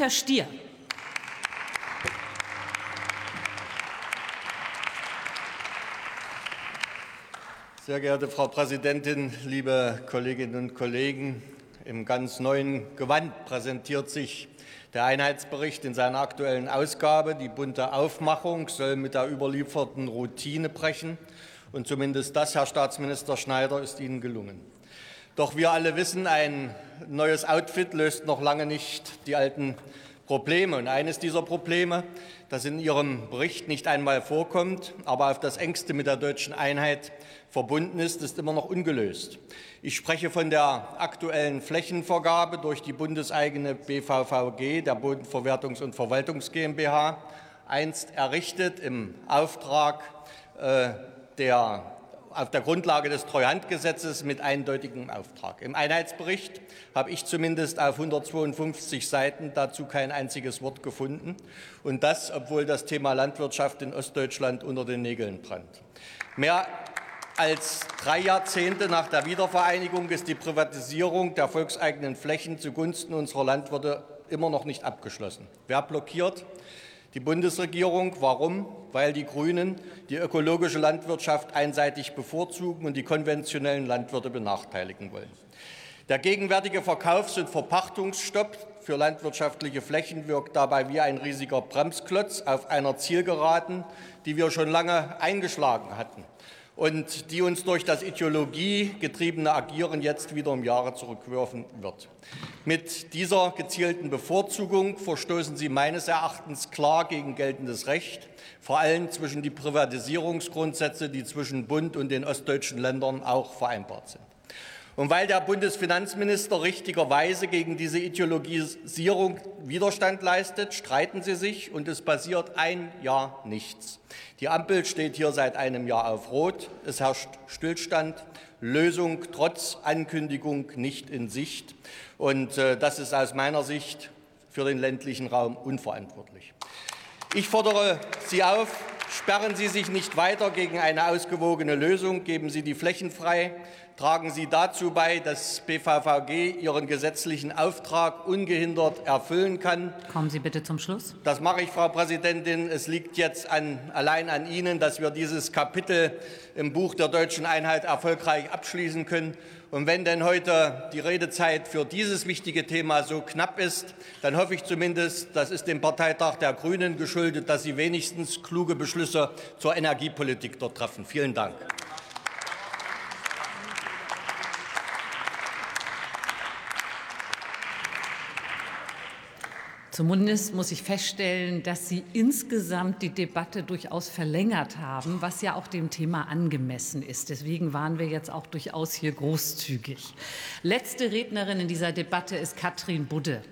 Dieter Stier. Sehr geehrte Frau Präsidentin, liebe Kolleginnen und Kollegen! Im ganz neuen Gewand präsentiert sich der Einheitsbericht in seiner aktuellen Ausgabe. Die bunte Aufmachung soll mit der überlieferten Routine brechen. Und zumindest das, Herr Staatsminister Schneider, ist Ihnen gelungen. Doch wir alle wissen, ein neues Outfit löst noch lange nicht die alten Probleme. Und eines dieser Probleme, das in Ihrem Bericht nicht einmal vorkommt, aber auf das engste mit der deutschen Einheit verbunden ist, ist immer noch ungelöst. Ich spreche von der aktuellen Flächenvergabe durch die bundeseigene BVVG, der Bodenverwertungs- und Verwaltungs GmbH, einst errichtet im Auftrag äh, der auf der Grundlage des Treuhandgesetzes mit eindeutigem Auftrag. Im Einheitsbericht habe ich zumindest auf 152 Seiten dazu kein einziges Wort gefunden. Und das, obwohl das Thema Landwirtschaft in Ostdeutschland unter den Nägeln brennt. Mehr als drei Jahrzehnte nach der Wiedervereinigung ist die Privatisierung der volkseigenen Flächen zugunsten unserer Landwirte immer noch nicht abgeschlossen. Wer blockiert? Die Bundesregierung. Warum? Weil die Grünen die ökologische Landwirtschaft einseitig bevorzugen und die konventionellen Landwirte benachteiligen wollen. Der gegenwärtige Verkaufs- und Verpachtungsstopp für landwirtschaftliche Flächen wirkt dabei wie ein riesiger Bremsklotz auf einer Zielgeraden, die wir schon lange eingeschlagen hatten und die uns durch das ideologiegetriebene Agieren jetzt wieder um Jahre zurückwerfen wird. Mit dieser gezielten Bevorzugung verstoßen Sie meines Erachtens klar gegen geltendes Recht, vor allem zwischen die Privatisierungsgrundsätze, die zwischen Bund und den ostdeutschen Ländern auch vereinbart sind. Und weil der Bundesfinanzminister richtigerweise gegen diese Ideologisierung Widerstand leistet, streiten sie sich und es passiert ein Jahr nichts. Die Ampel steht hier seit einem Jahr auf Rot. Es herrscht Stillstand. Lösung trotz Ankündigung nicht in Sicht. Und äh, das ist aus meiner Sicht für den ländlichen Raum unverantwortlich. Ich fordere Sie auf, sperren Sie sich nicht weiter gegen eine ausgewogene Lösung, geben Sie die Flächen frei, tragen Sie dazu bei, dass BVVG ihren gesetzlichen Auftrag ungehindert erfüllen kann. Kommen Sie bitte zum Schluss. Das mache ich, Frau Präsidentin. Es liegt jetzt an, allein an Ihnen, dass wir dieses Kapitel im Buch der deutschen Einheit erfolgreich abschließen können. Und wenn denn heute die Redezeit für dieses wichtige Thema so knapp ist, dann hoffe ich zumindest, das ist dem Parteitag der Grünen geschuldet, dass Sie wenigstens kluge Beschlüsse zur Energiepolitik dort treffen. Vielen Dank. Zumindest muss ich feststellen, dass Sie insgesamt die Debatte durchaus verlängert haben, was ja auch dem Thema angemessen ist. Deswegen waren wir jetzt auch durchaus hier großzügig. Letzte Rednerin in dieser Debatte ist Katrin Budde.